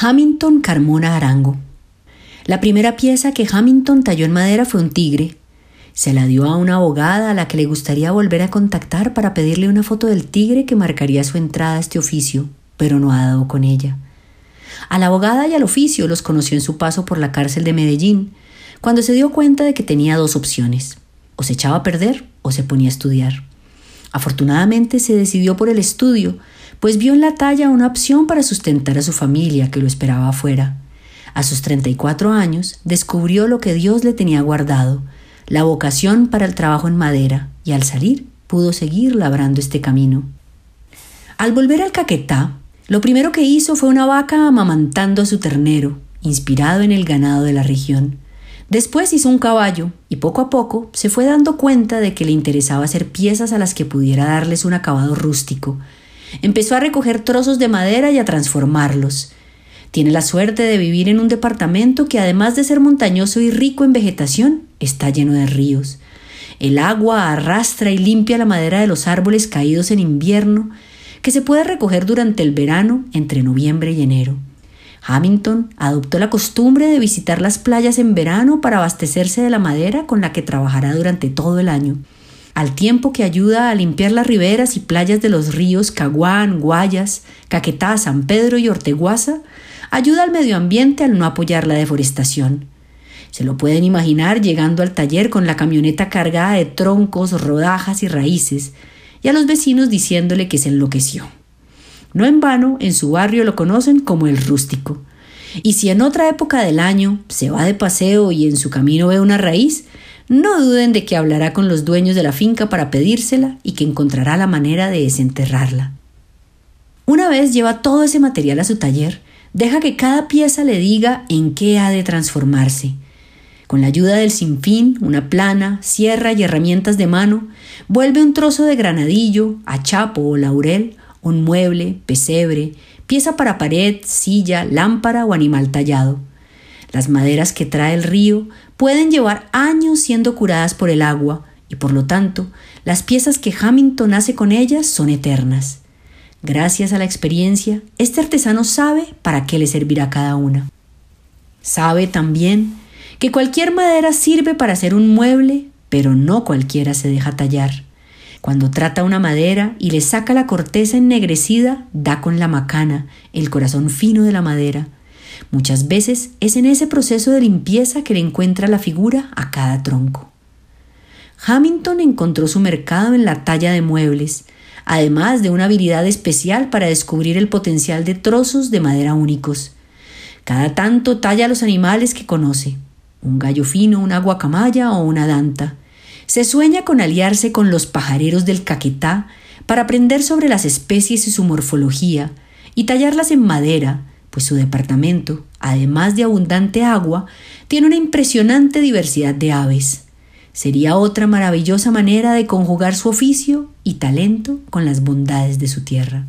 Hamilton Carmona Arango. La primera pieza que Hamilton talló en madera fue un tigre. Se la dio a una abogada a la que le gustaría volver a contactar para pedirle una foto del tigre que marcaría su entrada a este oficio, pero no ha dado con ella. A la abogada y al oficio los conoció en su paso por la cárcel de Medellín, cuando se dio cuenta de que tenía dos opciones, o se echaba a perder o se ponía a estudiar. Afortunadamente se decidió por el estudio, pues vio en la talla una opción para sustentar a su familia que lo esperaba afuera. A sus 34 años descubrió lo que Dios le tenía guardado, la vocación para el trabajo en madera, y al salir pudo seguir labrando este camino. Al volver al Caquetá, lo primero que hizo fue una vaca amamantando a su ternero, inspirado en el ganado de la región. Después hizo un caballo y poco a poco se fue dando cuenta de que le interesaba hacer piezas a las que pudiera darles un acabado rústico, Empezó a recoger trozos de madera y a transformarlos. Tiene la suerte de vivir en un departamento que además de ser montañoso y rico en vegetación, está lleno de ríos. El agua arrastra y limpia la madera de los árboles caídos en invierno, que se puede recoger durante el verano entre noviembre y enero. Hamilton adoptó la costumbre de visitar las playas en verano para abastecerse de la madera con la que trabajará durante todo el año al tiempo que ayuda a limpiar las riberas y playas de los ríos Caguán, Guayas, Caquetá, San Pedro y Orteguaza, ayuda al medio ambiente al no apoyar la deforestación. Se lo pueden imaginar llegando al taller con la camioneta cargada de troncos, rodajas y raíces, y a los vecinos diciéndole que se enloqueció. No en vano, en su barrio lo conocen como el rústico. Y si en otra época del año se va de paseo y en su camino ve una raíz, no duden de que hablará con los dueños de la finca para pedírsela y que encontrará la manera de desenterrarla. Una vez lleva todo ese material a su taller, deja que cada pieza le diga en qué ha de transformarse. Con la ayuda del sinfín, una plana, sierra y herramientas de mano, vuelve un trozo de granadillo, achapo o laurel, un mueble, pesebre, pieza para pared, silla, lámpara o animal tallado. Las maderas que trae el río pueden llevar años siendo curadas por el agua y por lo tanto las piezas que Hamilton hace con ellas son eternas. Gracias a la experiencia, este artesano sabe para qué le servirá cada una. Sabe también que cualquier madera sirve para hacer un mueble, pero no cualquiera se deja tallar. Cuando trata una madera y le saca la corteza ennegrecida, da con la macana, el corazón fino de la madera, Muchas veces es en ese proceso de limpieza que le encuentra la figura a cada tronco. Hamilton encontró su mercado en la talla de muebles, además de una habilidad especial para descubrir el potencial de trozos de madera únicos. Cada tanto talla los animales que conoce, un gallo fino, una guacamaya o una danta. Se sueña con aliarse con los pajareros del Caquetá para aprender sobre las especies y su morfología, y tallarlas en madera, pues su departamento, además de abundante agua, tiene una impresionante diversidad de aves. Sería otra maravillosa manera de conjugar su oficio y talento con las bondades de su tierra.